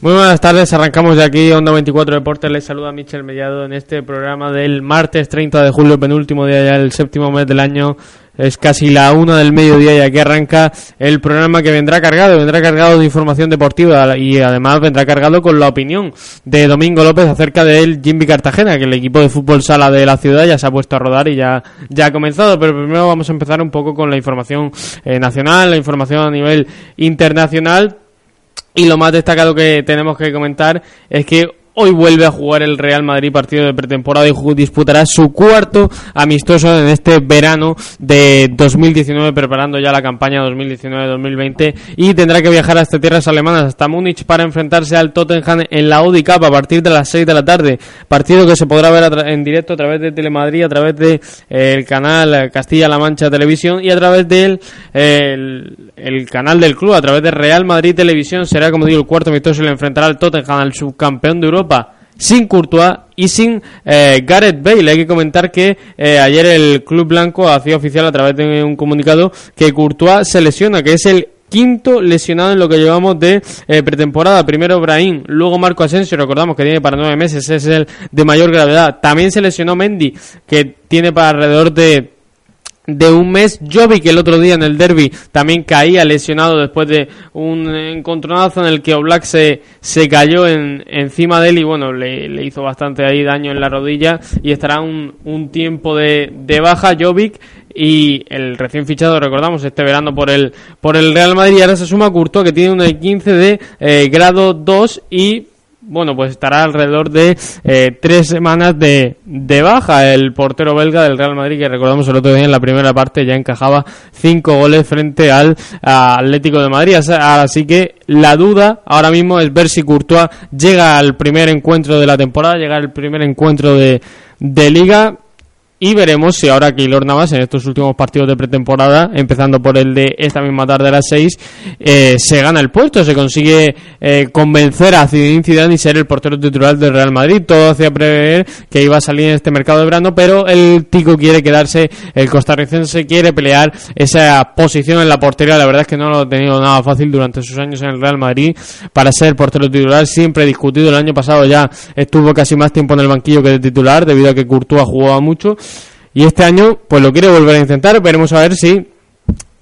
Muy buenas tardes, arrancamos de aquí, Onda 24 Deportes, les saluda Michel Mellado en este programa del martes 30 de julio, penúltimo día ya el séptimo mes del año, es casi la una del mediodía y aquí arranca el programa que vendrá cargado, vendrá cargado de información deportiva y además vendrá cargado con la opinión de Domingo López acerca del Jimmy Cartagena, que el equipo de fútbol sala de la ciudad ya se ha puesto a rodar y ya, ya ha comenzado, pero primero vamos a empezar un poco con la información eh, nacional, la información a nivel internacional. Y lo más destacado que tenemos que comentar es que Hoy vuelve a jugar el Real Madrid partido de pretemporada y disputará su cuarto amistoso en este verano de 2019, preparando ya la campaña 2019-2020 y tendrá que viajar hasta tierras alemanas, hasta Múnich, para enfrentarse al Tottenham en la Audi Cup a partir de las 6 de la tarde. Partido que se podrá ver en directo a través de Telemadrid, a través del de, el canal Castilla-La Mancha Televisión y a través del el, canal del club, a través de Real Madrid Televisión. Será, como digo, el cuarto amistoso y le enfrentará al Tottenham, al subcampeón de Europa sin Courtois y sin eh, Gareth Bale. Hay que comentar que eh, ayer el Club Blanco hacía oficial a través de un comunicado que Courtois se lesiona, que es el quinto lesionado en lo que llevamos de eh, pretemporada. Primero Brahim, luego Marco Asensio, recordamos que tiene para nueve meses, es el de mayor gravedad. También se lesionó Mendy, que tiene para alrededor de de un mes. Jovic el otro día en el derby también caía lesionado después de un encontronazo en el que Oblak se, se cayó en, encima de él y bueno, le, hizo bastante ahí daño en la rodilla y estará un, un tiempo de, de baja Jovic y el recién fichado, recordamos, este verano por el, por el Real Madrid y ahora se suma Courtois que tiene un 15 de eh, grado 2 y bueno, pues estará alrededor de eh, tres semanas de, de, baja el portero belga del Real Madrid, que recordamos el otro día en la primera parte ya encajaba cinco goles frente al Atlético de Madrid. Así que la duda ahora mismo es ver si Courtois llega al primer encuentro de la temporada, llega al primer encuentro de, de liga y veremos si ahora Keylor Navas en estos últimos partidos de pretemporada, empezando por el de esta misma tarde a las 6, eh, se gana el puesto, se consigue eh, convencer a Zinedine Zidane y ser el portero titular del Real Madrid. Todo hacía prever que iba a salir en este mercado de verano, pero el Tico quiere quedarse, el costarricense quiere pelear esa posición en la portería. La verdad es que no lo ha tenido nada fácil durante sus años en el Real Madrid para ser portero titular. Siempre discutido. El año pasado ya estuvo casi más tiempo en el banquillo que de titular, debido a que Courtois jugaba mucho. Y este año, pues lo quiere volver a intentar. Veremos a ver si,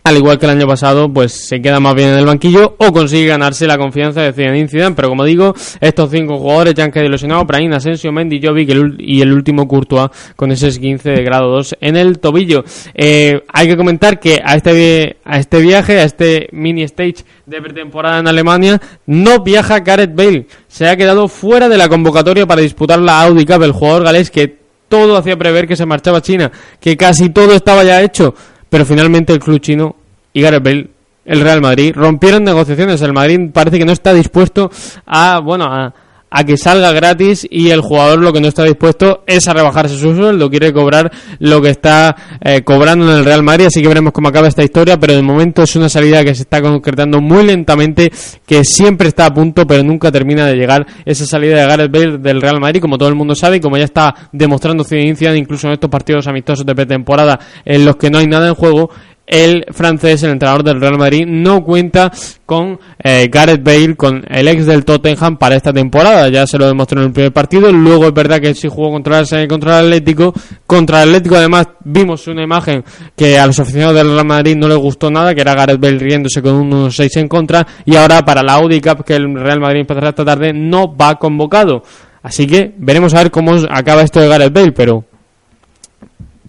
al igual que el año pasado, pues se queda más bien en el banquillo o consigue ganarse la confianza de Zinedine Zidane. Pero como digo, estos cinco jugadores ya han quedado ilusionados. Brahim, Asensio, Mendy, Jovic y el último Courtois con ese 15 de grado 2 en el tobillo. Eh, hay que comentar que a este, a este viaje, a este mini stage de pretemporada en Alemania, no viaja Gareth Bale. Se ha quedado fuera de la convocatoria para disputar la Audi Cup, el jugador galés que todo hacía prever que se marchaba China, que casi todo estaba ya hecho, pero finalmente el club chino y Gareth Bale, el Real Madrid, rompieron negociaciones. El Madrid parece que no está dispuesto a, bueno, a, a que salga gratis y el jugador lo que no está dispuesto es a rebajarse su sueldo, quiere cobrar lo que está eh, cobrando en el Real Madrid, así que veremos cómo acaba esta historia, pero de momento es una salida que se está concretando muy lentamente, que siempre está a punto, pero nunca termina de llegar esa salida de Gareth Bale del Real Madrid, como todo el mundo sabe y como ya está demostrando ciencia incluso en estos partidos amistosos de pretemporada en los que no hay nada en juego, el francés, el entrenador del Real Madrid, no cuenta con eh, Gareth Bale, con el ex del Tottenham para esta temporada. Ya se lo demostró en el primer partido. Luego es verdad que sí jugó contra el, contra el Atlético. Contra el Atlético además vimos una imagen que a los aficionados del Real Madrid no les gustó nada, que era Gareth Bale riéndose con unos 6 en contra. Y ahora para la Audi Cup que el Real Madrid empezará esta tarde no va convocado. Así que veremos a ver cómo acaba esto de Gareth Bale, pero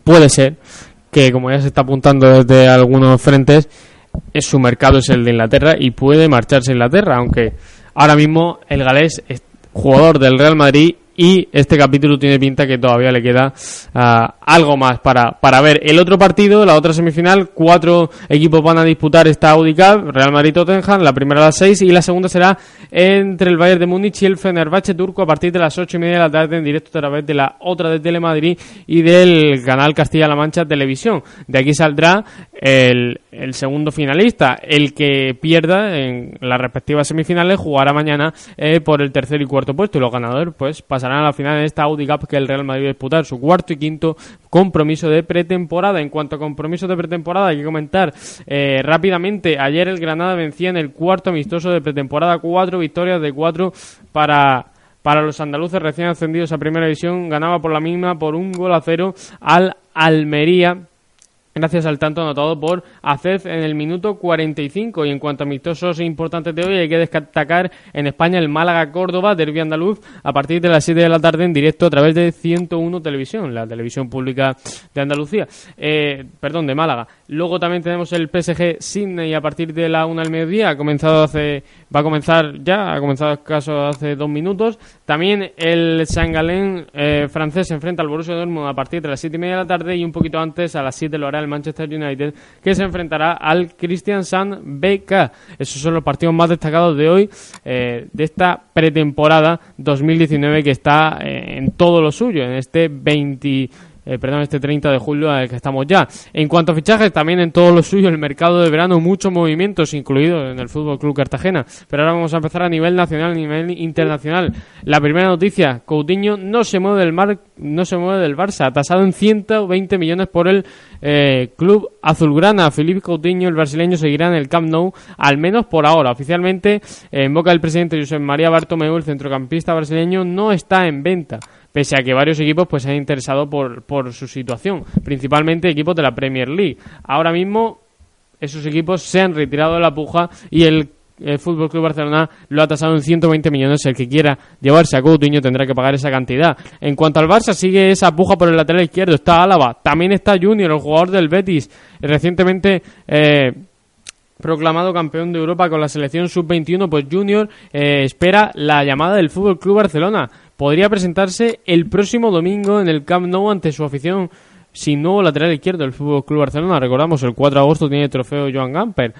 puede ser que como ya se está apuntando desde algunos frentes, es su mercado es el de Inglaterra y puede marcharse a Inglaterra, aunque ahora mismo el galés es jugador del Real Madrid y este capítulo tiene pinta que todavía le queda ah, algo más para, para ver. El otro partido, la otra semifinal, cuatro equipos van a disputar esta Audi Cup, Real Madrid-Tottenham, la primera a las seis y la segunda será entre el Bayern de Múnich y el Fenerbahce turco a partir de las ocho y media de la tarde en directo a través de la otra de Telemadrid y del canal Castilla-La Mancha Televisión. De aquí saldrá el, segundo finalista, el que pierda en las respectivas semifinales jugará mañana eh, por el tercer y cuarto puesto y los ganadores pues pasarán pasarán a la final en esta Audi Cup que el Real Madrid disputar, su cuarto y quinto compromiso de pretemporada. En cuanto a compromisos de pretemporada, hay que comentar eh, rápidamente, ayer el Granada vencía en el cuarto amistoso de pretemporada, cuatro victorias de cuatro para para los andaluces recién ascendidos a primera división, ganaba por la misma por un gol a cero al Almería gracias al tanto anotado por Acez en el minuto 45. Y en cuanto a amistosos importantes de hoy, hay que destacar en España el Málaga-Córdoba, derbi andaluz, a partir de las 7 de la tarde en directo a través de 101 Televisión, la televisión pública de Andalucía. Eh, perdón, de Málaga. Luego también tenemos el PSG Sydney a partir de la 1 al mediodía. Ha comenzado hace, va a comenzar ya, ha comenzado caso hace dos minutos. También el Saint eh, francés se enfrenta al Borussia Dortmund a partir de las 7 y media de la tarde y un poquito antes a las 7 lo hará el Manchester United que se enfrentará al Christian San BK. Esos son los partidos más destacados de hoy, eh, de esta pretemporada 2019 que está eh, en todo lo suyo, en este 20 eh, perdón, este 30 de julio al que estamos ya. En cuanto a fichajes, también en todo lo suyo, el mercado de verano, muchos movimientos, incluidos en el Fútbol Club Cartagena. Pero ahora vamos a empezar a nivel nacional, a nivel internacional. La primera noticia, Coutinho no se mueve del mar, no se mueve del Barça, tasado en 120 millones por el eh, club azulgrana. Felipe Coutinho, el brasileño, seguirá en el Camp Nou, al menos por ahora. Oficialmente, en boca del presidente José María Bartomeu, el centrocampista brasileño, no está en venta pese a que varios equipos pues se han interesado por, por su situación, principalmente equipos de la Premier League. Ahora mismo esos equipos se han retirado de la puja y el Fútbol Club Barcelona lo ha tasado en 120 millones. El que quiera llevarse a Coutinho tendrá que pagar esa cantidad. En cuanto al Barça, sigue esa puja por el lateral izquierdo. Está Álava, también está Junior, el jugador del Betis, recientemente eh, proclamado campeón de Europa con la selección sub-21. Pues Junior eh, espera la llamada del Fútbol Club Barcelona podría presentarse el próximo domingo en el Camp Nou ante su afición sin nuevo lateral izquierdo del Fútbol Club Barcelona. Recordamos, el 4 de agosto tiene el trofeo Joan Gamper.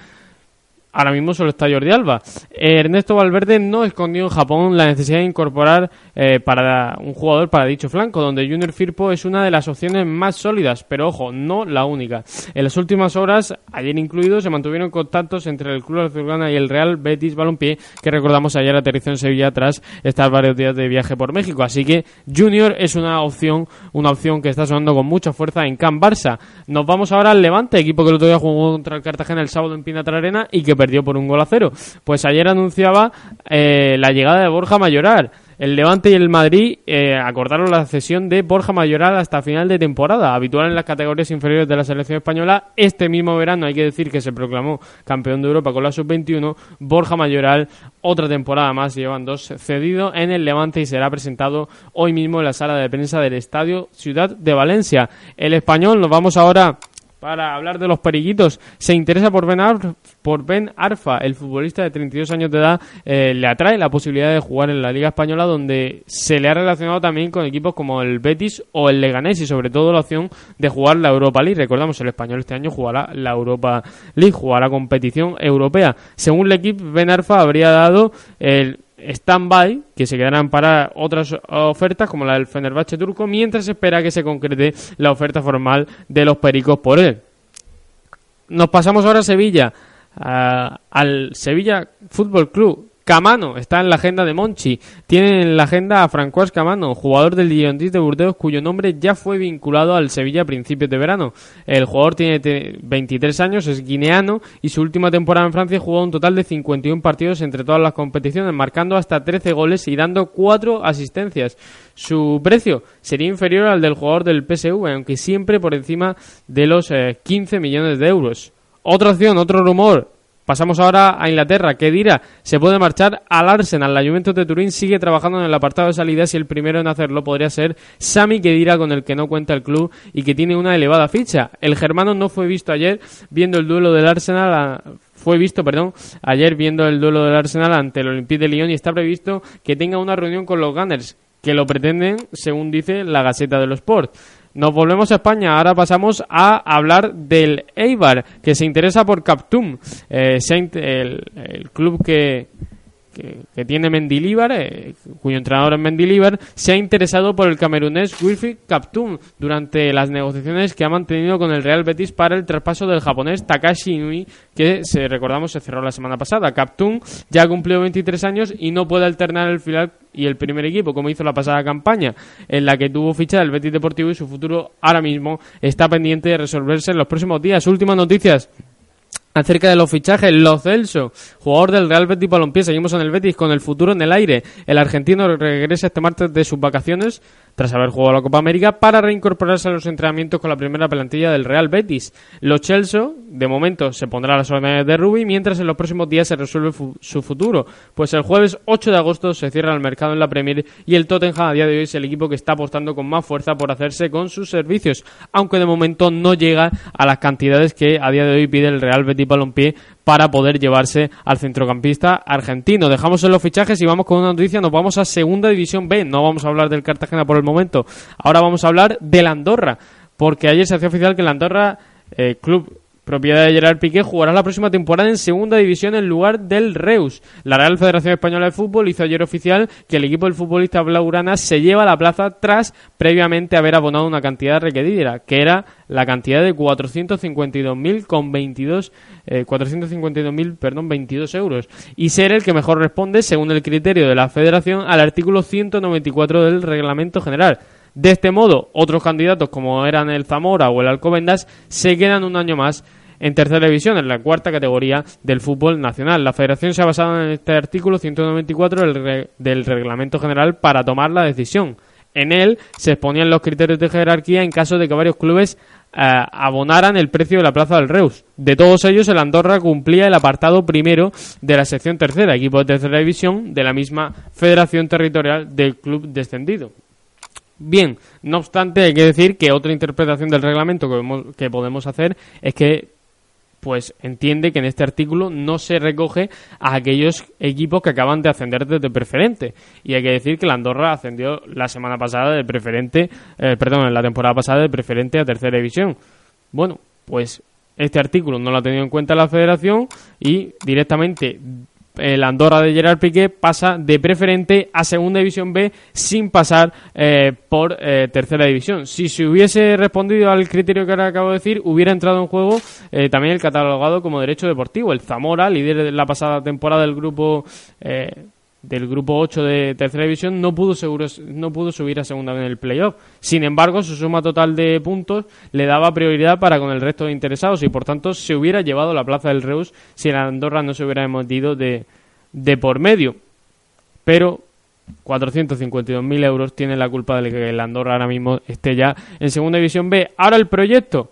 Ahora mismo solo está Jordi Alba. Ernesto Valverde no escondió en Japón la necesidad de incorporar eh, para un jugador para dicho flanco, donde Junior Firpo es una de las opciones más sólidas, pero ojo, no la única. En las últimas horas, ayer incluido, se mantuvieron contactos entre el Club Azulgrana y el Real Betis Balompié, que recordamos ayer aterrizó en Sevilla tras estar varios días de viaje por México. Así que Junior es una opción, una opción que está sonando con mucha fuerza en Can Barça. Nos vamos ahora al Levante, equipo que el otro día jugó contra el Cartagena el sábado en Pinatar Arena y que perdió por un gol a cero. Pues ayer anunciaba eh, la llegada de Borja Mayoral. El Levante y el Madrid eh, acordaron la cesión de Borja Mayoral hasta final de temporada, habitual en las categorías inferiores de la selección española. Este mismo verano hay que decir que se proclamó campeón de Europa con la sub-21. Borja Mayoral, otra temporada más, llevan dos cedido en el Levante y será presentado hoy mismo en la sala de prensa del Estadio Ciudad de Valencia. El español, nos vamos ahora para hablar de los periquitos. Se interesa por Ben, por ben Arfa, el futbolista de 32 años de edad, eh, le atrae la posibilidad de jugar en la Liga Española, donde se le ha relacionado también con equipos como el Betis o el Leganés y sobre todo la opción de jugar la Europa League. Recordamos, el español este año jugará la Europa League, jugará competición europea. Según el equipo, Ben Arfa habría dado el stand-by, que se quedarán para otras ofertas como la del Fenerbahce turco, mientras se espera que se concrete la oferta formal de los Pericos por él. Nos pasamos ahora a Sevilla, al Sevilla Fútbol Club, Camano está en la agenda de Monchi. Tiene en la agenda a Francois Camano, jugador del Girondins de Burdeos, cuyo nombre ya fue vinculado al Sevilla a principios de verano. El jugador tiene 23 años, es guineano y su última temporada en Francia jugó un total de 51 partidos entre todas las competiciones, marcando hasta 13 goles y dando 4 asistencias. Su precio sería inferior al del jugador del PSV, aunque siempre por encima de los 15 eh, millones de euros. Otra opción, otro rumor, Pasamos ahora a Inglaterra. ¿Qué dirá? Se puede marchar al Arsenal. La Juventus de Turín sigue trabajando en el apartado de salidas y el primero en hacerlo podría ser Sami Kedira con el que no cuenta el club y que tiene una elevada ficha. El germano no fue visto ayer viendo el duelo del Arsenal fue visto, perdón, ayer viendo el duelo del Arsenal ante el Olympique de Lyon y está previsto que tenga una reunión con los Gunners que lo pretenden, según dice la Gaceta de los Sports. Nos volvemos a España. Ahora pasamos a hablar del Eibar, que se interesa por Captum, eh, el, club que, que, tiene Mendilibar, eh, cuyo entrenador es Mendilibar, se ha interesado por el camerunés Wilfried Kaptun durante las negociaciones que ha mantenido con el Real Betis para el traspaso del japonés Takashi Inui, que se, recordamos se cerró la semana pasada. Kaptun ya ha cumplido 23 años y no puede alternar el final y el primer equipo, como hizo la pasada campaña, en la que tuvo ficha del Betis Deportivo y su futuro ahora mismo está pendiente de resolverse en los próximos días. Últimas noticias acerca de los fichajes. Lo Celso, jugador del Real Betis Balompié. Seguimos en el Betis con el futuro en el aire. El argentino regresa este martes de sus vacaciones tras haber jugado la Copa América para reincorporarse a los entrenamientos con la primera plantilla del Real Betis. Los Chelsea, de momento, se pondrá a las órdenes de Rubi mientras en los próximos días se resuelve su futuro. Pues el jueves 8 de agosto se cierra el mercado en la Premier y el Tottenham a día de hoy es el equipo que está apostando con más fuerza por hacerse con sus servicios, aunque de momento no llega a las cantidades que a día de hoy pide el Real Betis Balompié para poder llevarse al centrocampista argentino. Dejamos en los fichajes y vamos con una noticia, nos vamos a Segunda División B, no vamos a hablar del Cartagena por el momento, ahora vamos a hablar del Andorra, porque ayer se hacía oficial que el Andorra, eh, club propiedad de Gerard Piqué, jugará la próxima temporada en segunda división en lugar del Reus. La Real Federación Española de Fútbol hizo ayer oficial que el equipo del futbolista Blaugrana se lleva la plaza tras previamente haber abonado una cantidad requerida, que era la cantidad de 452.000 con 22 eh, 452.000, perdón, 22 euros y ser el que mejor responde según el criterio de la Federación al artículo 194 del Reglamento General. De este modo, otros candidatos como eran el Zamora o el Alcobendas se quedan un año más en tercera división, en la cuarta categoría del fútbol nacional. La federación se ha basado en este artículo 194 del, del reglamento general para tomar la decisión. En él se exponían los criterios de jerarquía en caso de que varios clubes eh, abonaran el precio de la plaza del Reus. De todos ellos, el Andorra cumplía el apartado primero de la sección tercera, equipo de tercera división de la misma federación territorial del club descendido. Bien, no obstante, hay que decir que otra interpretación del reglamento que, que podemos hacer es que pues entiende que en este artículo no se recoge a aquellos equipos que acaban de ascender desde preferente. Y hay que decir que la Andorra ascendió la semana pasada de preferente, eh, perdón, en la temporada pasada de preferente a tercera división. Bueno, pues este artículo no lo ha tenido en cuenta la federación y directamente el Andorra de Gerard Piqué pasa de preferente a segunda división B sin pasar eh, por eh, tercera división. Si se hubiese respondido al criterio que ahora acabo de decir, hubiera entrado en juego eh, también el catalogado como derecho deportivo. El Zamora, líder de la pasada temporada del grupo del grupo 8 de tercera división no pudo no pudo subir a segunda en el playoff. Sin embargo, su suma total de puntos le daba prioridad para con el resto de interesados y por tanto se hubiera llevado la plaza del Reus si la Andorra no se hubiera metido de, de por medio. Pero 452.000 euros tiene la culpa de que el Andorra ahora mismo esté ya en segunda división B. Ahora el proyecto,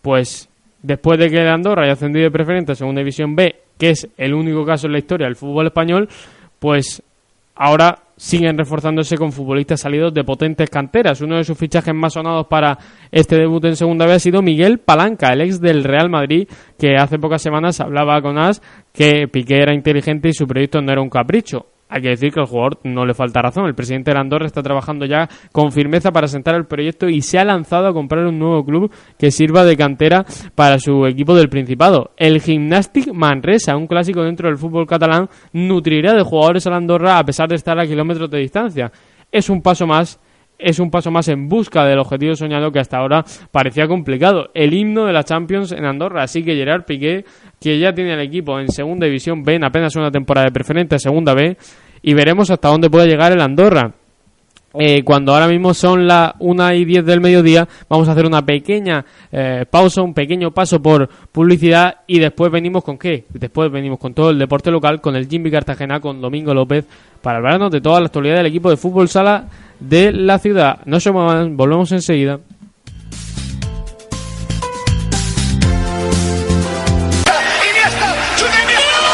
pues después de que el Andorra haya ascendido de preferente a segunda división B, que es el único caso en la historia del fútbol español, pues ahora siguen reforzándose con futbolistas salidos de potentes canteras. Uno de sus fichajes más sonados para este debut en segunda vez ha sido Miguel Palanca, el ex del Real Madrid, que hace pocas semanas hablaba con As que Piqué era inteligente y su proyecto no era un capricho. Hay que decir que al jugador no le falta razón. El presidente de Andorra está trabajando ya con firmeza para sentar el proyecto y se ha lanzado a comprar un nuevo club que sirva de cantera para su equipo del Principado. El Gymnastic Manresa, un clásico dentro del fútbol catalán, nutrirá de jugadores a Andorra a pesar de estar a kilómetros de distancia. Es un paso más es un paso más en busca del objetivo soñado que hasta ahora parecía complicado. El himno de la Champions en Andorra. Así que Gerard Piqué, que ya tiene el equipo en segunda división B, en apenas una temporada de preferente segunda B, y veremos hasta dónde puede llegar el Andorra. Eh, cuando ahora mismo son las 1 y 10 del mediodía, vamos a hacer una pequeña eh, pausa, un pequeño paso por publicidad y después venimos con qué? Después venimos con todo el deporte local, con el Jimmy Cartagena, con Domingo López, para hablarnos de toda la actualidad del equipo de fútbol sala de la ciudad. No se muevan, volvemos enseguida.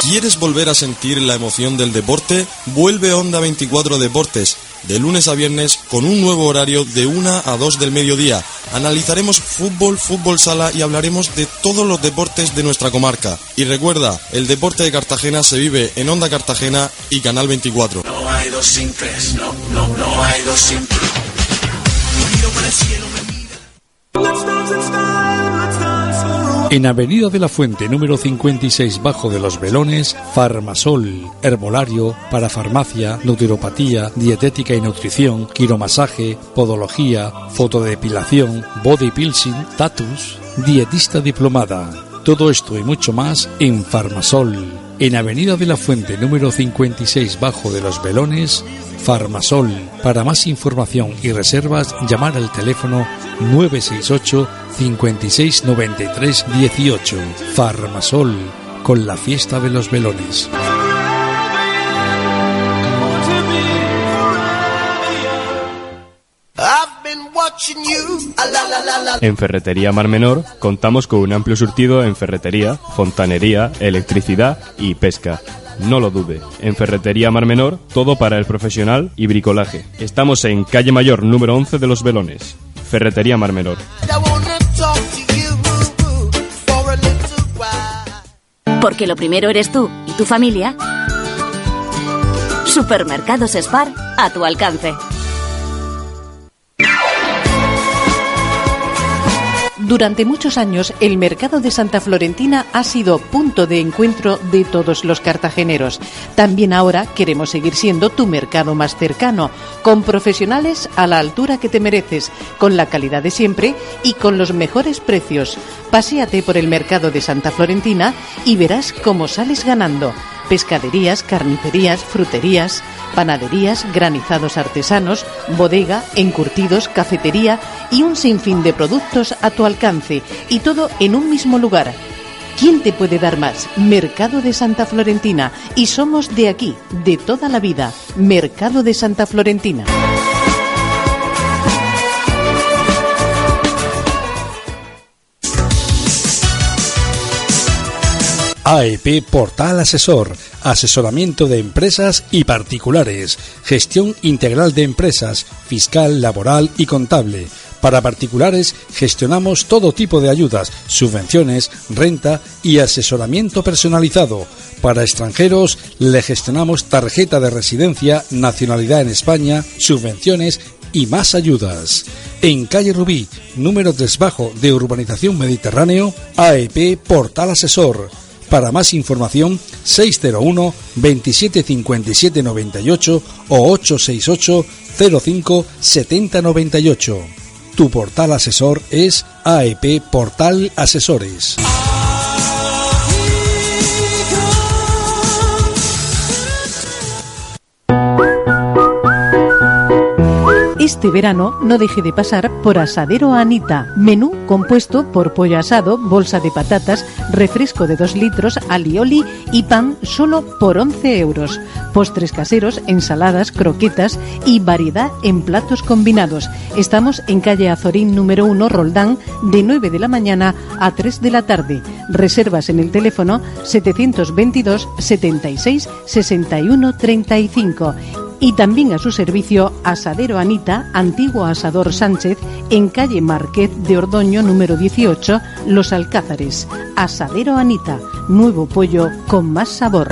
¿Quieres volver a sentir la emoción del deporte? Vuelve Onda 24 Deportes, de lunes a viernes con un nuevo horario de 1 a 2 del mediodía. Analizaremos fútbol, fútbol sala y hablaremos de todos los deportes de nuestra comarca. Y recuerda, el deporte de Cartagena se vive en Onda Cartagena y Canal 24. No hay dos sin tres, no, no, no hay dos sin cielo, En Avenida de la Fuente, número 56, bajo de los Velones, Farmasol, herbolario, parafarmacia, nutriopatía, dietética y nutrición, quiromasaje, podología, fotodepilación, body pilsing, tatus, dietista diplomada. Todo esto y mucho más en Farmasol. En Avenida de la Fuente, número 56, bajo de los Velones, Farmasol. Para más información y reservas, llamar al teléfono 968 56 93 18. Farmasol, con la fiesta de los velones. En Ferretería Mar Menor contamos con un amplio surtido en ferretería, fontanería, electricidad y pesca. No lo dude, en Ferretería Mar Menor todo para el profesional y bricolaje. Estamos en calle Mayor número 11 de Los Velones. Ferretería Mar Menor. Porque lo primero eres tú y tu familia. Supermercados Spar a tu alcance. Durante muchos años, el mercado de Santa Florentina ha sido punto de encuentro de todos los cartageneros. También ahora queremos seguir siendo tu mercado más cercano, con profesionales a la altura que te mereces, con la calidad de siempre y con los mejores precios. Paséate por el mercado de Santa Florentina y verás cómo sales ganando pescaderías, carnicerías, fruterías, panaderías, granizados artesanos, bodega, encurtidos, cafetería y un sinfín de productos a tu alcance y todo en un mismo lugar. ¿Quién te puede dar más? Mercado de Santa Florentina y somos de aquí, de toda la vida. Mercado de Santa Florentina. AEP Portal Asesor, asesoramiento de empresas y particulares, gestión integral de empresas, fiscal, laboral y contable. Para particulares gestionamos todo tipo de ayudas, subvenciones, renta y asesoramiento personalizado. Para extranjeros le gestionamos tarjeta de residencia, nacionalidad en España, subvenciones y más ayudas. En calle Rubí, número 3 bajo de Urbanización Mediterráneo, AEP Portal Asesor para más información, 601 27 57 98 o 868 05 70 98. Tu portal asesor es AEP Portal Asesores. Este verano no deje de pasar por Asadero Anita. Menú compuesto por pollo asado, bolsa de patatas, refresco de 2 litros, alioli y pan solo por 11 euros. Postres caseros, ensaladas, croquetas y variedad en platos combinados. Estamos en calle Azorín número 1, Roldán, de 9 de la mañana a 3 de la tarde. Reservas en el teléfono 722 76 61 35 y también a su servicio Asadero Anita, antiguo Asador Sánchez, en calle Marqués de Ordoño número 18, Los Alcázares. Asadero Anita, nuevo pollo con más sabor.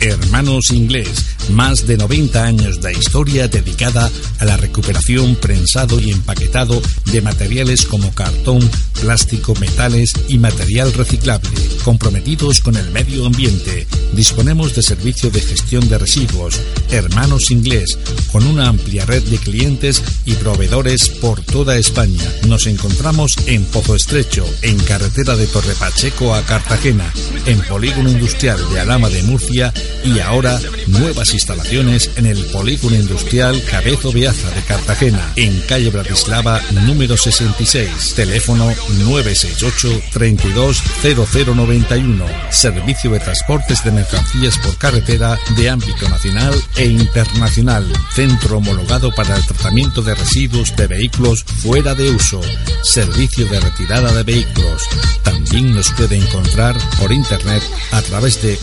Hermanos Inglés, más de 90 años de historia dedicada a la recuperación, prensado y empaquetado de materiales como cartón, plástico, metales y material reciclable, comprometidos con el medio ambiente. Disponemos de servicio de gestión de residuos, Hermanos Inglés, con una amplia red de clientes y proveedores por toda España. Nos encontramos en Pozo Estrecho, en carretera de Torre Pacheco a Cartagena, en Polígono Industrial de Alama de Murcia y ahora nuevas instalaciones en el Polígono Industrial Cabezo Beaza de Cartagena, en calle Bratislava número 66, teléfono 968 320091, servicio de transportes de mercancías por carretera de ámbito nacional e internacional, centro homologado para el tratamiento de residuos de vehículos fuera de uso, servicio de retirada de vehículos. También nos puede encontrar por internet a través de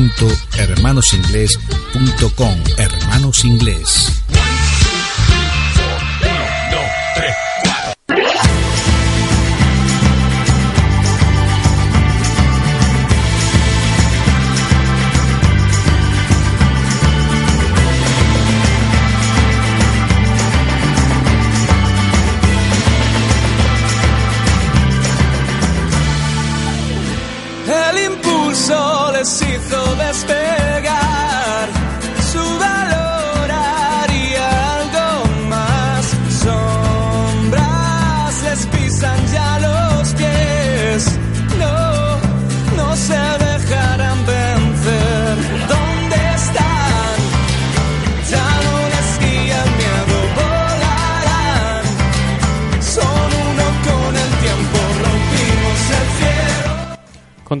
www.hermanosingles.com. Hermanos Inglés.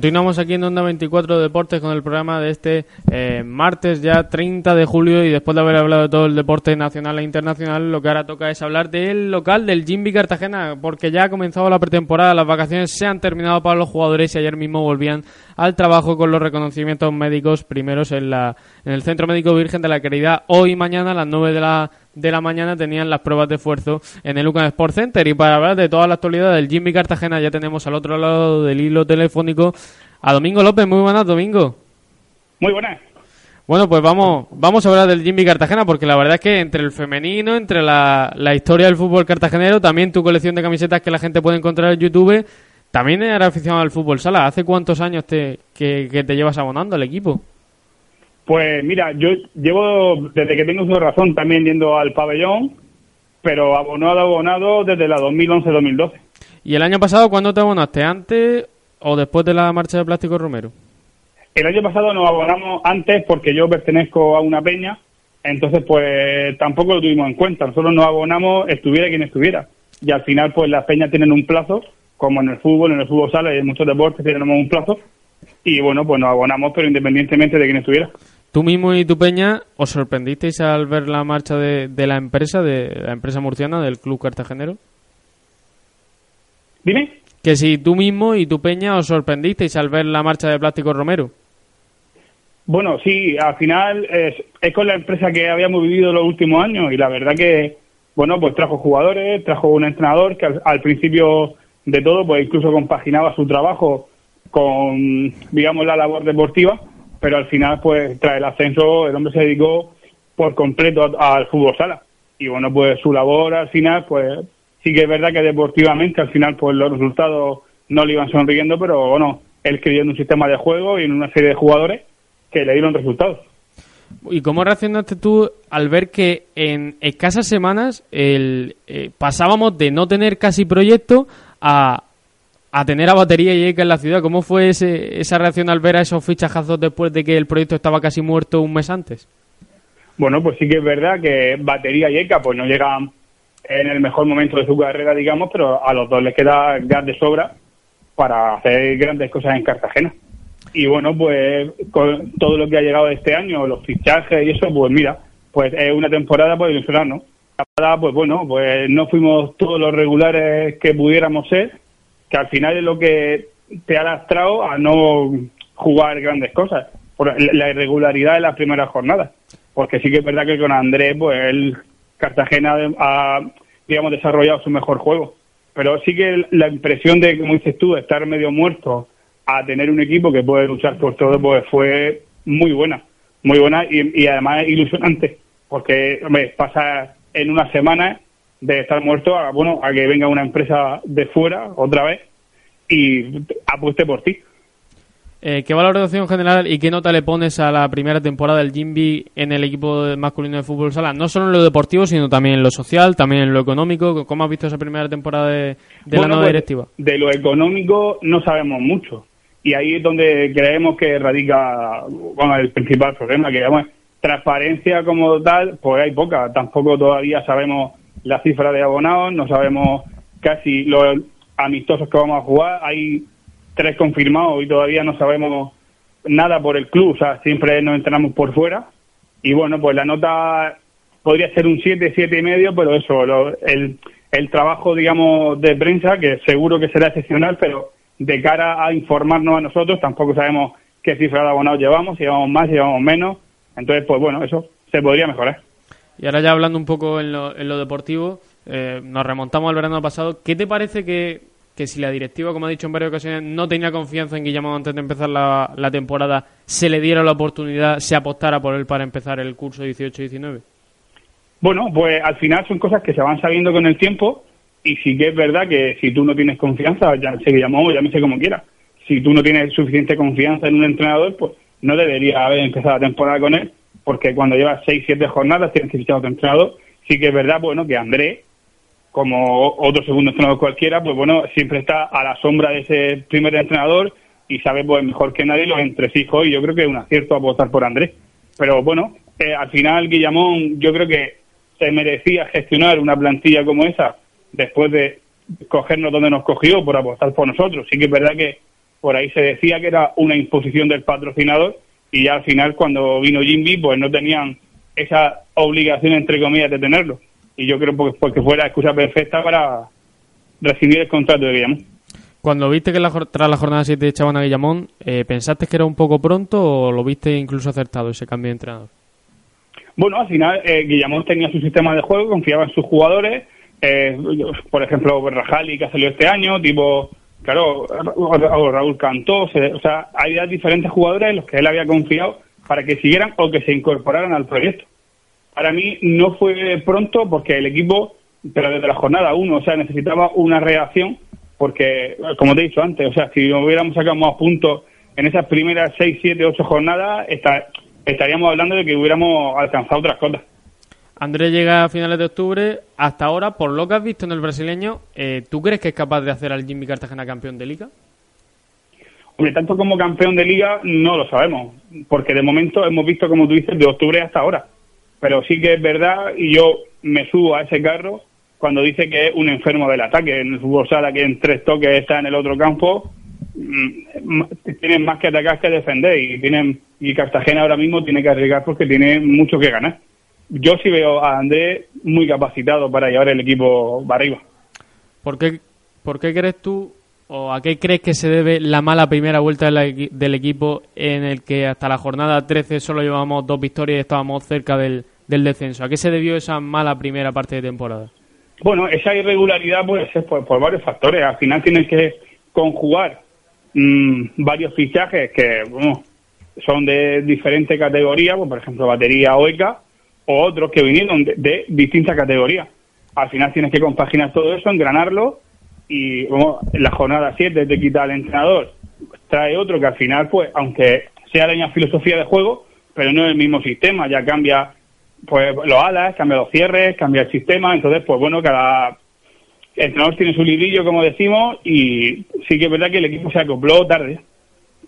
Continuamos aquí en Onda 24 Deportes con el programa de este eh, martes ya 30 de julio y después de haber hablado de todo el deporte nacional e internacional, lo que ahora toca es hablar del local del Jimby Cartagena, porque ya ha comenzado la pretemporada, las vacaciones se han terminado para los jugadores y ayer mismo volvían al trabajo con los reconocimientos médicos primeros en, la, en el Centro Médico Virgen de la Caridad. Hoy y mañana a las 9 de la de la mañana tenían las pruebas de esfuerzo en el Lucan Sport Center. Y para hablar de toda la actualidad del Jimmy Cartagena, ya tenemos al otro lado del hilo telefónico a Domingo López. Muy buenas, Domingo. Muy buenas. Bueno, pues vamos, vamos a hablar del Jimmy Cartagena, porque la verdad es que entre el femenino, entre la, la historia del fútbol cartagenero, también tu colección de camisetas que la gente puede encontrar en YouTube, también eres aficionado al fútbol sala. ¿Hace cuántos años te, que, que te llevas abonando al equipo? Pues mira, yo llevo desde que tengo su razón también yendo al pabellón, pero abonado, abonado desde la 2011-2012. ¿Y el año pasado cuándo te abonaste? ¿Antes o después de la marcha de Plástico Romero? El año pasado nos abonamos antes porque yo pertenezco a una peña, entonces pues tampoco lo tuvimos en cuenta. Nosotros nos abonamos estuviera quien estuviera. Y al final pues las peñas tienen un plazo, como en el fútbol, en el fútbol sala y en muchos deportes tenemos un plazo. Y bueno, pues nos abonamos, pero independientemente de quién estuviera. Tú mismo y tu peña os sorprendisteis al ver la marcha de, de la empresa, de la empresa murciana, del club cartagenero. Dime. Que si tú mismo y tu peña os sorprendisteis al ver la marcha de Plástico Romero. Bueno, sí, al final es, es con la empresa que habíamos vivido los últimos años y la verdad que, bueno, pues trajo jugadores, trajo un entrenador que al, al principio de todo, pues incluso compaginaba su trabajo con, digamos, la labor deportiva, pero al final, pues tras el ascenso, el hombre se dedicó por completo al fútbol sala. Y bueno, pues su labor al final, pues sí que es verdad que deportivamente al final, pues los resultados no le iban sonriendo, pero bueno, él creyó en un sistema de juego y en una serie de jugadores que le dieron resultados. ¿Y cómo reaccionaste tú al ver que en escasas semanas el, eh, pasábamos de no tener casi proyecto a, a tener a batería y Eka en la ciudad? ¿Cómo fue ese, esa reacción al ver a esos fichajazos después de que el proyecto estaba casi muerto un mes antes? Bueno, pues sí que es verdad que Batería y Eka pues no llegan en el mejor momento de su carrera, digamos, pero a los dos les queda gas de sobra para hacer grandes cosas en Cartagena. Y bueno, pues con todo lo que ha llegado este año, los fichajes y eso, pues mira, pues es una temporada pues ilusionarnos. Pues bueno, pues no fuimos todos los regulares que pudiéramos ser, que al final es lo que te ha lastrado a no jugar grandes cosas, por la- la irregularidad de las primeras jornadas. Porque sí que es verdad que con Andrés, pues el Cartagena ha, digamos, desarrollado su mejor juego. Pero sí que la impresión de, como dices tú, de estar medio muerto a tener un equipo que puede luchar por todo, pues fue muy buena. Muy buena y, y además ilusionante. Porque, hombre, pasa en una semana de estar muerto a, bueno, a que venga una empresa de fuera otra vez y apueste por ti. Eh, ¿Qué valoración general y qué nota le pones a la primera temporada del Jimby en el equipo masculino de fútbol sala? No solo en lo deportivo, sino también en lo social, también en lo económico. ¿Cómo has visto esa primera temporada de, de la nueva pues, directiva? De lo económico no sabemos mucho. Y ahí es donde creemos que radica bueno, el principal problema, que digamos, transparencia como tal, pues hay poca. Tampoco todavía sabemos la cifra de abonados, no sabemos casi los amistosos que vamos a jugar. Hay tres confirmados y todavía no sabemos nada por el club, o sea, siempre nos entrenamos por fuera. Y bueno, pues la nota podría ser un 7, siete y medio, pero eso, lo- el, el trabajo, digamos, de prensa, que seguro que será excepcional, pero de cara a informarnos a nosotros, tampoco sabemos qué cifra de abonados llevamos, si llevamos más, si llevamos menos. Entonces, pues bueno, eso se podría mejorar. Y ahora ya hablando un poco en lo, en lo deportivo, eh, nos remontamos al verano pasado. ¿Qué te parece que, que si la directiva, como ha dicho en varias ocasiones, no tenía confianza en Guillermo antes de empezar la, la temporada, se le diera la oportunidad, se apostara por él para empezar el curso 18-19? Bueno, pues al final son cosas que se van sabiendo con el tiempo y sí que es verdad que si tú no tienes confianza, ya se llamó, llámese como quiera, si tú no tienes suficiente confianza en un entrenador, pues no debería haber empezado la temporada con él, porque cuando llevas seis, siete jornadas tienes que fichar otro entrenador. Sí que es verdad, bueno, que André, como otro segundo entrenador cualquiera, pues bueno, siempre está a la sombra de ese primer entrenador y sabe pues mejor que nadie los entresijos y yo creo que es un acierto apostar por Andrés. Pero bueno, eh, al final Guillamón yo creo que se merecía gestionar una plantilla como esa después de cogernos donde nos cogió por apostar por nosotros. Sí que es verdad que por ahí se decía que era una imposición del patrocinador y ya al final cuando vino Jimby pues no tenían esa obligación entre comillas de tenerlo y yo creo porque, porque fue la excusa perfecta para recibir el contrato de Guillamón. Cuando viste que la, tras la jornada 7 echaban a Guillamón, eh, ¿pensaste que era un poco pronto o lo viste incluso acertado ese cambio de entrenador? Bueno, al final eh, Guillamón tenía su sistema de juego, confiaba en sus jugadores, eh, por ejemplo, Rajali que ha salido este año, tipo, claro, o Raúl Cantó, o sea, hay diferentes jugadores en los que él había confiado para que siguieran o que se incorporaran al proyecto. Para mí no fue pronto porque el equipo, pero desde la jornada 1, o sea, necesitaba una reacción porque, como te he dicho antes, o sea, si hubiéramos sacado más puntos en esas primeras 6, 7, 8 jornadas, estaríamos hablando de que hubiéramos alcanzado otras cosas. Andrés llega a finales de octubre. Hasta ahora, por lo que has visto en el brasileño, eh, ¿tú crees que es capaz de hacer al Jimmy Cartagena campeón de liga? Hombre, tanto como campeón de liga no lo sabemos, porque de momento hemos visto, como tú dices, de octubre hasta ahora. Pero sí que es verdad, y yo me subo a ese carro cuando dice que es un enfermo del ataque. En el fútbol sala que en tres toques está en el otro campo, mm, tienen más que atacar que defender y tienen y Cartagena ahora mismo tiene que arriesgar porque tiene mucho que ganar. Yo sí veo a Andrés muy capacitado para llevar el equipo para arriba. ¿Por qué, ¿Por qué crees tú o a qué crees que se debe la mala primera vuelta del equipo en el que hasta la jornada 13 solo llevamos dos victorias y estábamos cerca del, del descenso? ¿A qué se debió esa mala primera parte de temporada? Bueno, esa irregularidad puede ser por, varios factores. Al final tienes que conjugar mm, varios fichajes que son de diferente categoría, pues, por ejemplo, batería OECA, o otros que vinieron de, distintas categorías. Al final tienes que compaginar todo eso, engranarlo, y en la jornada 7 te quita al entrenador, trae otro que al final, pues, aunque sea la misma filosofía de juego, pero no es el mismo sistema, ya cambia pues los alas, cambia los cierres, cambia el sistema, entonces pues bueno, cada entrenador tiene su librillo, como decimos, y sí que es verdad que el equipo se acopló tarde,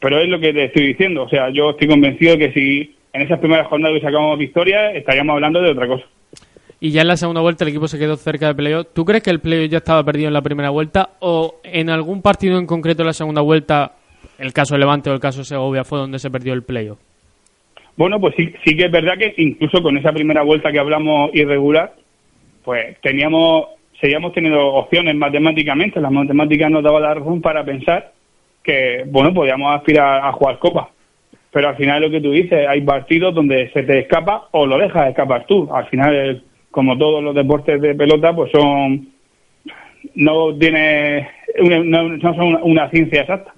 pero es lo que te estoy diciendo, o sea, yo estoy convencido de que si en esas primeras jornadas sacamos victoria, estaríamos hablando de otra cosa. Y ya en la segunda vuelta el equipo se quedó cerca del playoff. ¿Tú crees que el playoff ya estaba perdido en la primera vuelta o en algún partido en concreto en la segunda vuelta, el caso Levante o el caso Segovia, fue donde se perdió el playoff? Bueno, pues sí, sí que es verdad que incluso con esa primera vuelta que hablamos irregular, pues teníamos, seguíamos teniendo opciones matemáticamente, las matemáticas nos daban la razón para pensar que, bueno, podíamos aspirar a jugar Copa. Pero al final lo que tú dices, hay partidos donde se te escapa o lo dejas escapar tú. Al final, como todos los deportes de pelota, pues son, no tiene, no, son una ciencia exacta.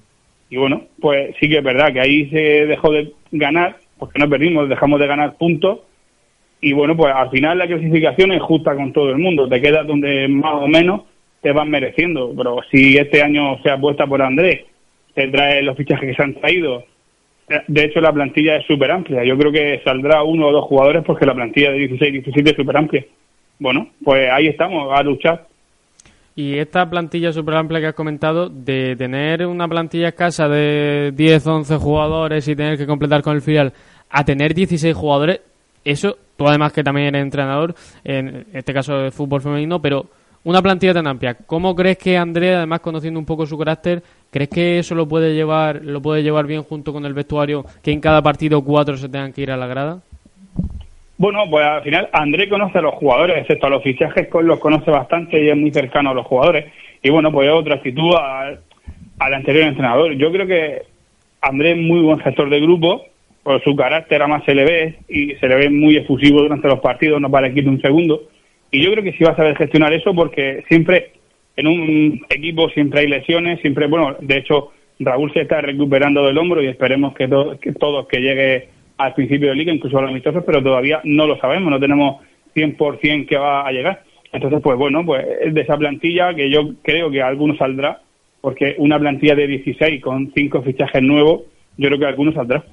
Y bueno, pues sí que es verdad que ahí se dejó de ganar porque no perdimos, dejamos de ganar puntos y bueno, pues al final la clasificación es justa con todo el mundo, te quedas donde más o menos te van mereciendo, pero si este año se apuesta por Andrés, te trae los fichajes que se han traído, de hecho la plantilla es súper amplia, yo creo que saldrá uno o dos jugadores porque la plantilla de 16 17 es súper amplia. Bueno, pues ahí estamos, a luchar. Y esta plantilla súper amplia que has comentado, de tener una plantilla escasa de 10, 11 jugadores y tener que completar con el filial, a tener 16 jugadores, eso, tú además que también eres entrenador, en este caso de fútbol femenino, pero una plantilla tan amplia, ¿cómo crees que Andrea, además conociendo un poco su carácter, crees que eso lo puede llevar, lo puede llevar bien junto con el vestuario, que en cada partido cuatro se tengan que ir a la grada? Bueno, pues al final André conoce a los jugadores, excepto a los fichajes, los conoce bastante y es muy cercano a los jugadores. Y bueno, pues es otra actitud al anterior entrenador. Yo creo que André es muy buen gestor de grupo, por su carácter además se le ve y se le ve muy efusivo durante los partidos, no para equipo un segundo. Y yo creo que sí va a saber gestionar eso porque siempre en un equipo siempre hay lesiones, siempre, bueno, de hecho Raúl se está recuperando del hombro y esperemos que, todos que llegue al principio de liga, incluso a los amistosos, pero todavía no lo sabemos, no tenemos 100% que va a llegar. Entonces, pues bueno, pues de esa plantilla que yo creo que algunos saldrá, porque una plantilla de 16 con cinco fichajes nuevos, yo creo que algunos saldrá.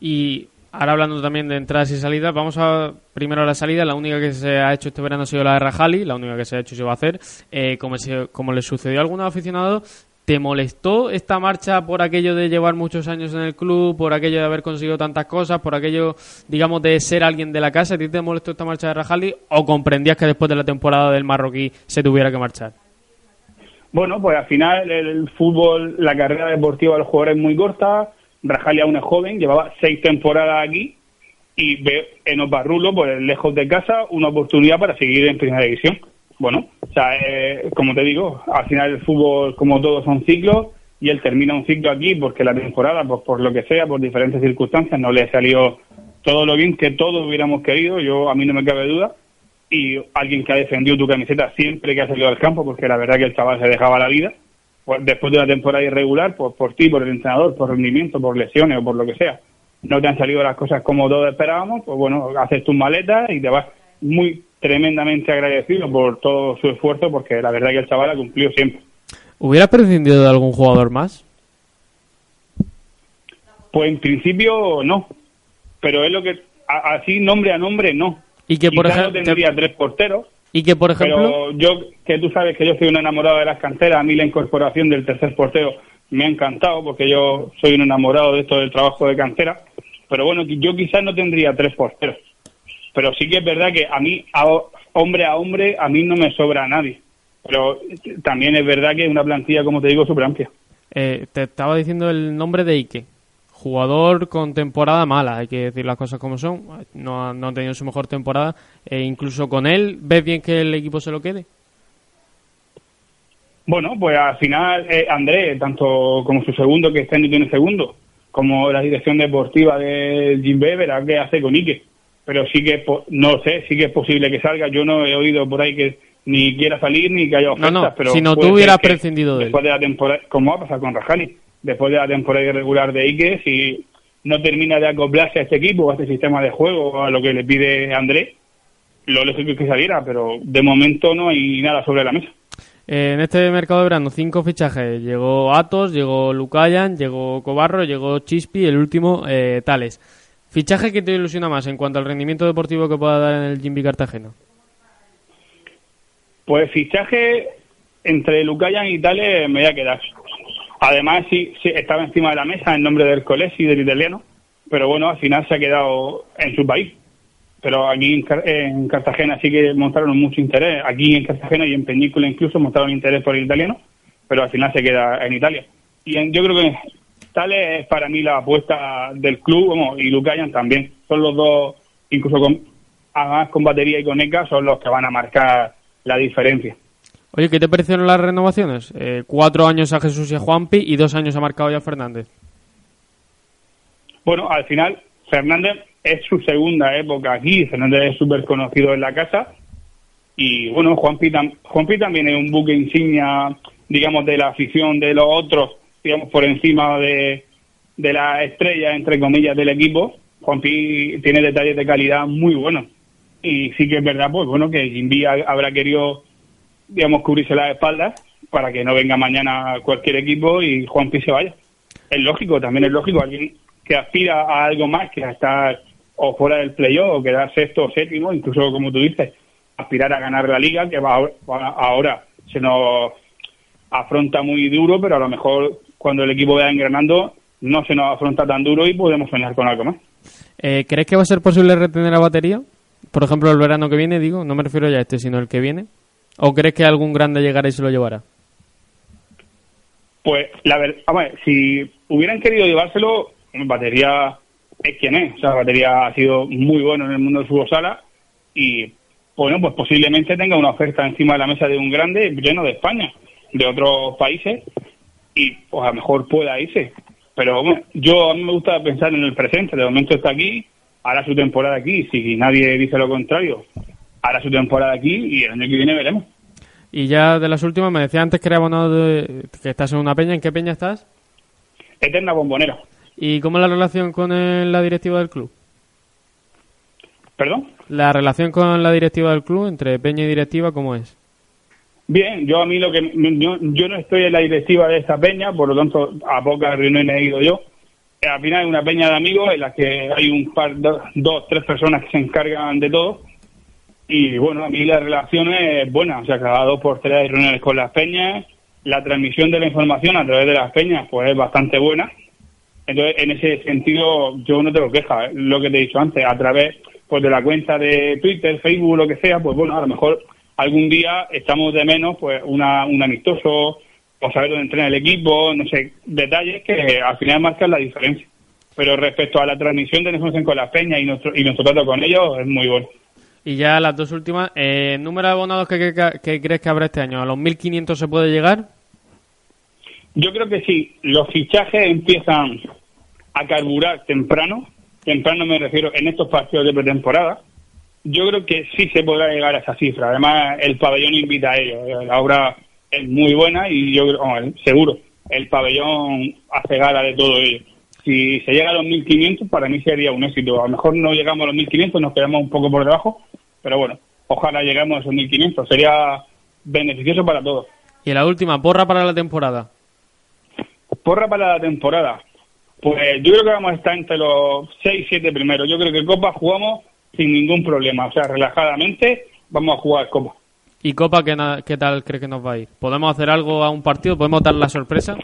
Y ahora hablando también de entradas y salidas, vamos a primero a la salida. La única que se ha hecho este verano ha sido la de Rajali, la única que se ha hecho y se va a hacer. Eh, como, como le sucedió a algunos aficionados, ¿Te molestó esta marcha por aquello de llevar muchos años en el club, por aquello de haber conseguido tantas cosas, por aquello, digamos, de ser alguien de la casa? ¿A ti te molestó esta marcha de Rajali o comprendías que después de la temporada del marroquí se tuviera que marchar? Bueno, pues al final el fútbol, la carrera deportiva de los jugadores es muy corta. Rajali aún es joven, llevaba seis temporadas aquí y ve en Oparrulo, pues lejos de casa, una oportunidad para seguir en primera división. Bueno, o sea, eh, como te digo, al final el fútbol, como todos, son ciclos y él termina un ciclo aquí porque la temporada, pues por lo que sea, por diferentes circunstancias, no le salió todo lo bien que todos hubiéramos querido. Yo, a mí no me cabe duda y alguien que ha defendido tu camiseta siempre que ha salido al campo, porque la verdad que el chaval se dejaba la vida, después de una temporada irregular, pues por ti, por el entrenador, por rendimiento, por lesiones o por lo que sea, no te han salido las cosas como todos esperábamos, pues bueno, haces tus maletas y te vas muy tremendamente agradecido por todo su esfuerzo, porque la verdad que el chaval ha cumplido siempre. ¿Hubieras prescindido de algún jugador más? Pues en principio no, pero es lo que, así nombre a nombre no y que, por ejemplo, tendría tres porteros. Y que, por ejemplo... Pero yo, que tú sabes que yo soy un enamorado de las canteras, a mí la incorporación del tercer portero me ha encantado, porque yo soy un enamorado de esto del trabajo de cantera. Pero bueno, yo quizás no tendría tres porteros. Pero sí que es verdad que a mí, hombre a hombre, a mí no me sobra a nadie. Pero también es verdad que es una plantilla, como te digo, súper amplia. Eh, te estaba diciendo el nombre de Ike jugador con temporada mala, hay que decir las cosas como son. No ha, no tenido su mejor temporada. E incluso con él, ¿ves bien que el equipo se lo quede? Bueno, pues al final eh, Andrés, tanto como su segundo, que está en el segundo, como la dirección deportiva de Jim verá qué hace con Ike. Pero sí que, no sé, sí que es posible que salga. Yo no he oído por ahí que ni quiera salir ni que haya ofertas. No, no, pero si no tú hubieras prescindido de él. Después de la temporada, como ha pasado con Rajali después de la temporada irregular de Ike, si no termina de acoplarse a este equipo, a este sistema de juego, a lo que le pide Andrés, lo lógico es que saliera, pero de momento no hay nada sobre la mesa. Eh, en este mercado de verano, cinco fichajes. Llegó Atos, llegó Lucayan, llegó Cobarro, llegó Chispi el último, eh, Tales. ¿Fichaje que te ilusiona más en cuanto al rendimiento deportivo que pueda dar en el Jimmy Cartagena? Pues fichaje entre Lucayan y Tales me voy a quedar. Además, sí, estaba encima de la mesa en nombre del colegio y del italiano, pero bueno, al final se ha quedado en su país. Pero aquí en, Cartagena sí que mostraron mucho interés. Aquí en Cartagena y en Peñícula incluso mostraron interés por el italiano, pero al final se queda en Italia. Y yo creo que tal es para mí la apuesta del club y Lucayan también. Son los dos, incluso con, además con batería y con ECA, son los que van a marcar la diferencia. Oye, ¿qué te parecieron las renovaciones? Eh, cuatro años a Jesús y a Juanpi y dos años ha marcado ya Fernández. Bueno, al final Fernández es su segunda época aquí. Fernández es súper conocido en la casa. Y bueno, Juanpi, Juanpi también es un buque insignia, digamos, de la afición de los otros, digamos, por encima de, de la estrella, entre comillas, del equipo. Juanpi tiene detalles de calidad muy buenos. Y sí que es verdad, pues bueno, que Jimby habrá querido digamos, cubrirse las espaldas para que no venga mañana cualquier equipo y Juan Pi se vaya. Es lógico, también es lógico, alguien que aspira a algo más que a estar o fuera del playoff o quedar sexto o séptimo, incluso como tú dices, aspirar a ganar la liga, que va, ahora se nos afronta muy duro, pero a lo mejor cuando el equipo vaya engranando no se nos afronta tan duro y podemos soñar con algo más. Eh, ¿Crees que va a ser posible retener la batería? Por ejemplo, el verano que viene, digo, no me refiero ya a este, sino el que viene. ¿O crees que algún grande llegará y se lo llevará? Pues la verdad, si hubieran querido llevárselo, Batería es quien es. O sea, Batería ha sido muy bueno en el mundo del fútbol sala y, bueno, pues posiblemente tenga una oferta encima de la mesa de un grande lleno de España, de otros países y pues a lo mejor pueda irse. Pero bueno, yo a mí me gusta pensar en el presente. De momento está aquí, hará su temporada aquí. Si nadie dice lo contrario, hará su temporada aquí y el año que viene veremos. Y ya de las últimas, me decía antes que era de, que estás en una peña. ¿En qué peña estás? Eterna Bombonera. ¿Y cómo es la relación con la directiva del club? ¿Perdón? La relación con la directiva del club, entre peña y directiva, ¿cómo es? Bien, yo a mí lo que... Yo, yo no estoy en la directiva de esta peña, por lo tanto, a pocas reuniones he ido yo. Al final es una peña de amigos en la que hay un par, dos, tres personas que se encargan de todo y bueno, a mí la relación es buena, o sea, cada dos por tres hay reuniones con las peñas, la transmisión de la información a través de las peñas pues es bastante buena. Entonces, en ese sentido, yo no tengo queja, ¿eh? lo que te he dicho antes, a través pues de la cuenta de Twitter, Facebook, lo que sea, pues bueno, a lo mejor algún día estamos de menos pues una, un amistoso, o saber dónde entrena el equipo, no sé, detalles que al final marcan la diferencia. Pero respecto a la transmisión de información con la peña y nuestro, y nuestro trato con ellos, es muy bueno. Y ya las dos últimas, eh, ¿número de abonados que, crees que habrá este año? ¿A los 1.500 se puede llegar? Yo creo que sí, los fichajes empiezan a carburar temprano, temprano me refiero en estos partidos de pretemporada, yo creo que sí se podrá llegar a esa cifra. Además, el pabellón invita a ello. La obra es muy buena y yo creo, seguro, el pabellón hace gala de todo ello. Si se llega a los 1.500, para mí sería un éxito. A lo mejor no llegamos a los 1.500, nos quedamos un poco por debajo, pero bueno, ojalá lleguemos a esos 1.500. Sería beneficioso para todos. Y la última, porra para la temporada. Porra para la temporada. Pues yo creo que vamos a estar entre los 6 7 primeros. Yo creo que Copa jugamos sin ningún problema. O sea, relajadamente vamos a jugar Copa. ¿Y Copa qué, qué tal crees que nos va a ir? ¿Podemos hacer algo a un partido? ¿Podemos dar la sorpresa?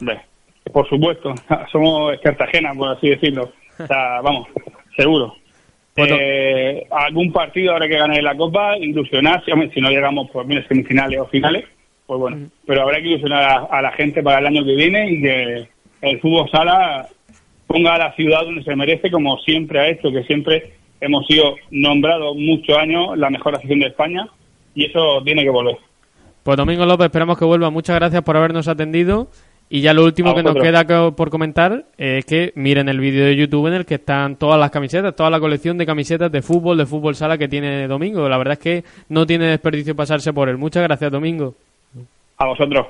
Hombre, Por supuesto, somos Cartagena, por así decirlo. O sea, vamos, seguro. Bueno. Eh, algún partido habrá que ganar la Copa, ilusionar, si, no llegamos por mira, semifinales o finales, pues bueno, pero habrá que ilusionar a, a la gente para el año que viene y que el fútbol sala ponga a la ciudad donde se merece, como siempre ha hecho, que siempre hemos sido nombrados muchos años la mejor afición de España y eso tiene que volver. Pues Domingo López, esperamos que vuelva. Muchas gracias por habernos atendido. Y ya lo último que nos queda por comentar es que miren el vídeo de YouTube en el que están todas las camisetas, toda la colección de camisetas de fútbol, de fútbol sala que tiene Domingo. La verdad es que no tiene desperdicio pasarse por él. Muchas gracias, Domingo. A vosotros.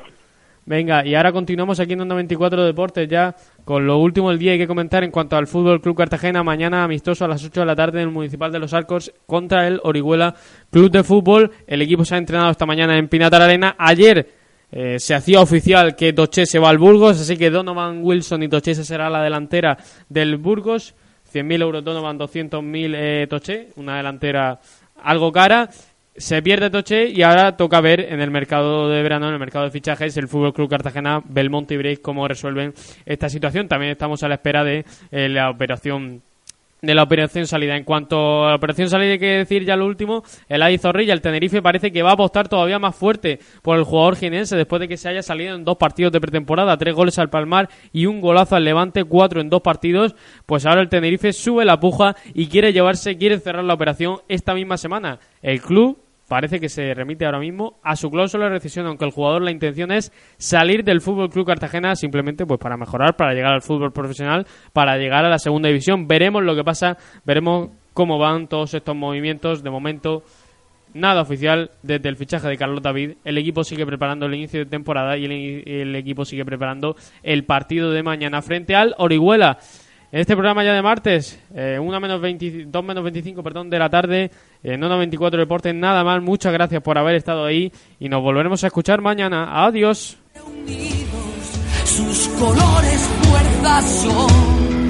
Venga, y ahora continuamos aquí en Onda 24 Deportes ya con lo último del día hay que comentar en cuanto al Fútbol Club Cartagena. Mañana amistoso a las 8 de la tarde en el Municipal de los Arcos contra el Orihuela Club de Fútbol. El equipo se ha entrenado esta mañana en Pinatar Arena. Ayer eh, se hacía oficial que Toché se va al Burgos, así que Donovan Wilson y Toché será la delantera del Burgos. 100.000 euros Donovan, 200.000 eh, Toché, una delantera algo cara. Se pierde Toché y ahora toca ver en el mercado de verano, en el mercado de fichajes, el Fútbol Club Cartagena, Belmonte y Break cómo resuelven esta situación. También estamos a la espera de eh, la operación de la operación salida. En cuanto a la operación salida, hay que decir ya lo último, el Adi Zorrilla, el Tenerife parece que va a apostar todavía más fuerte por el jugador jienense después de que se haya salido en dos partidos de pretemporada, tres goles al Palmar y un golazo al Levante, cuatro en dos partidos. Pues ahora el Tenerife sube la puja y quiere llevarse, quiere cerrar la operación esta misma semana. El club parece que se remite ahora mismo a su cláusula de recesión, aunque el jugador la intención es salir del Fútbol Club Cartagena simplemente pues para mejorar, para llegar al fútbol profesional, para llegar a la segunda división. Veremos lo que pasa, veremos cómo van todos estos movimientos. De momento, nada oficial desde el fichaje de Carlos David. El equipo sigue preparando el inicio de temporada y el equipo sigue preparando el partido de mañana frente al Orihuela. En este programa ya de martes, eh, menos 20 2 menos 25 perdón, de la tarde, en Onda 24 Deportes, nada más. Muchas gracias por haber estado ahí y nos volveremos a escuchar mañana. Adiós. Sus colores